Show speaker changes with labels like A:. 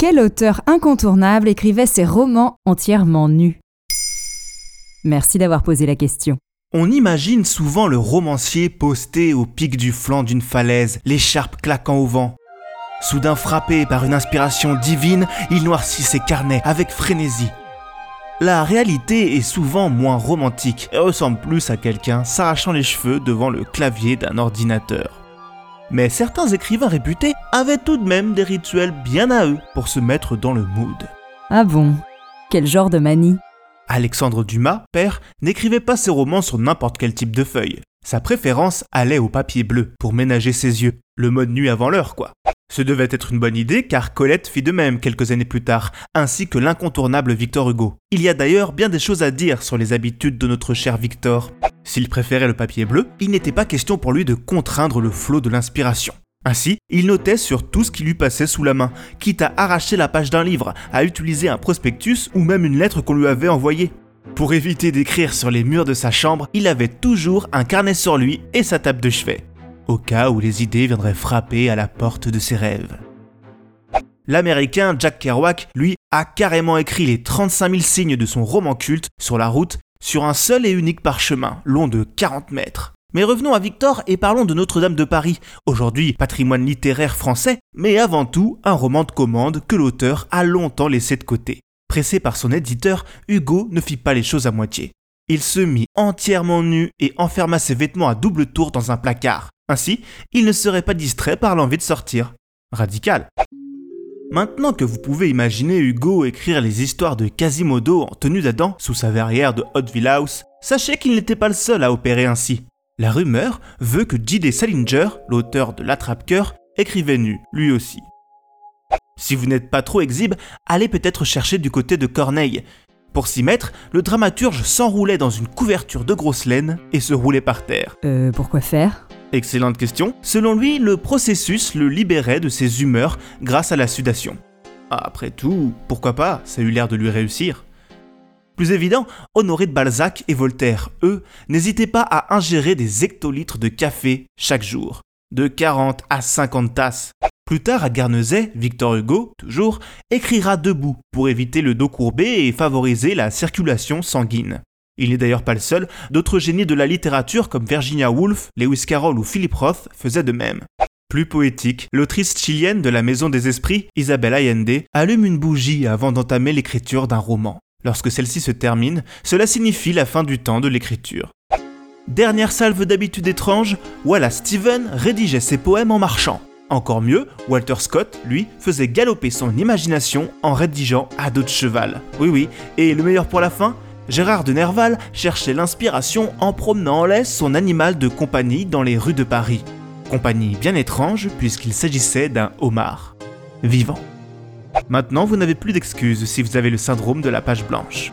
A: Quel auteur incontournable écrivait ses romans entièrement nus? Merci d'avoir posé la question.
B: On imagine souvent le romancier posté au pic du flanc d'une falaise, l'écharpe claquant au vent. Soudain frappé par une inspiration divine, il noircit ses carnets avec frénésie. La réalité est souvent moins romantique et ressemble plus à quelqu'un s'arrachant les cheveux devant le clavier d'un ordinateur. Mais certains écrivains réputés avaient tout de même des rituels bien à eux pour se mettre dans le mood.
A: Ah bon Quel genre de manie?
B: Alexandre Dumas, père, n'écrivait pas ses romans sur n'importe quel type de feuille. Sa préférence allait au papier bleu pour ménager ses yeux, le mode nuit avant l'heure quoi. Ce devait être une bonne idée car Colette fit de même quelques années plus tard, ainsi que l'incontournable Victor Hugo. Il y a d'ailleurs bien des choses à dire sur les habitudes de notre cher Victor. S'il préférait le papier bleu, il n'était pas question pour lui de contraindre le flot de l'inspiration. Ainsi, il notait sur tout ce qui lui passait sous la main, quitte à arracher la page d'un livre, à utiliser un prospectus ou même une lettre qu'on lui avait envoyée. Pour éviter d'écrire sur les murs de sa chambre, il avait toujours un carnet sur lui et sa table de chevet au cas où les idées viendraient frapper à la porte de ses rêves. L'américain Jack Kerouac, lui, a carrément écrit les 35 000 signes de son roman culte sur la route sur un seul et unique parchemin, long de 40 mètres. Mais revenons à Victor et parlons de Notre-Dame de Paris, aujourd'hui patrimoine littéraire français, mais avant tout un roman de commande que l'auteur a longtemps laissé de côté. Par son éditeur, Hugo ne fit pas les choses à moitié. Il se mit entièrement nu et enferma ses vêtements à double tour dans un placard. Ainsi, il ne serait pas distrait par l'envie de sortir. Radical. Maintenant que vous pouvez imaginer Hugo écrire les histoires de Quasimodo en tenue d'Adam sous sa verrière de Hotville House, sachez qu'il n'était pas le seul à opérer ainsi. La rumeur veut que J.D. Salinger, l'auteur de L'Attrape-Cœur, écrivait nu, lui aussi. Si vous n'êtes pas trop exhibe, allez peut-être chercher du côté de Corneille. Pour s'y mettre, le dramaturge s'enroulait dans une couverture de grosse laine et se roulait par terre.
A: Euh, pourquoi faire?
B: Excellente question. Selon lui, le processus le libérait de ses humeurs grâce à la sudation. Après tout, pourquoi pas, ça a eu l'air de lui réussir. Plus évident, Honoré de Balzac et Voltaire, eux, n'hésitaient pas à ingérer des hectolitres de café chaque jour, de 40 à 50 tasses. Plus tard, à Guernesey, Victor Hugo, toujours, écrira debout pour éviter le dos courbé et favoriser la circulation sanguine. Il n'est d'ailleurs pas le seul, d'autres génies de la littérature comme Virginia Woolf, Lewis Carroll ou Philip Roth faisaient de même. Plus poétique, l'autrice chilienne de la Maison des Esprits, Isabelle Allende, allume une bougie avant d'entamer l'écriture d'un roman. Lorsque celle-ci se termine, cela signifie la fin du temps de l'écriture. Dernière salve d'habitude étrange, Wallace Steven rédigeait ses poèmes en marchant. Encore mieux, Walter Scott, lui, faisait galoper son imagination en rédigeant à dos de cheval. Oui oui, et le meilleur pour la fin, Gérard de Nerval cherchait l'inspiration en promenant en laisse son animal de compagnie dans les rues de Paris. Compagnie bien étrange puisqu'il s'agissait d'un homard. Vivant. Maintenant, vous n'avez plus d'excuses si vous avez le syndrome de la page blanche.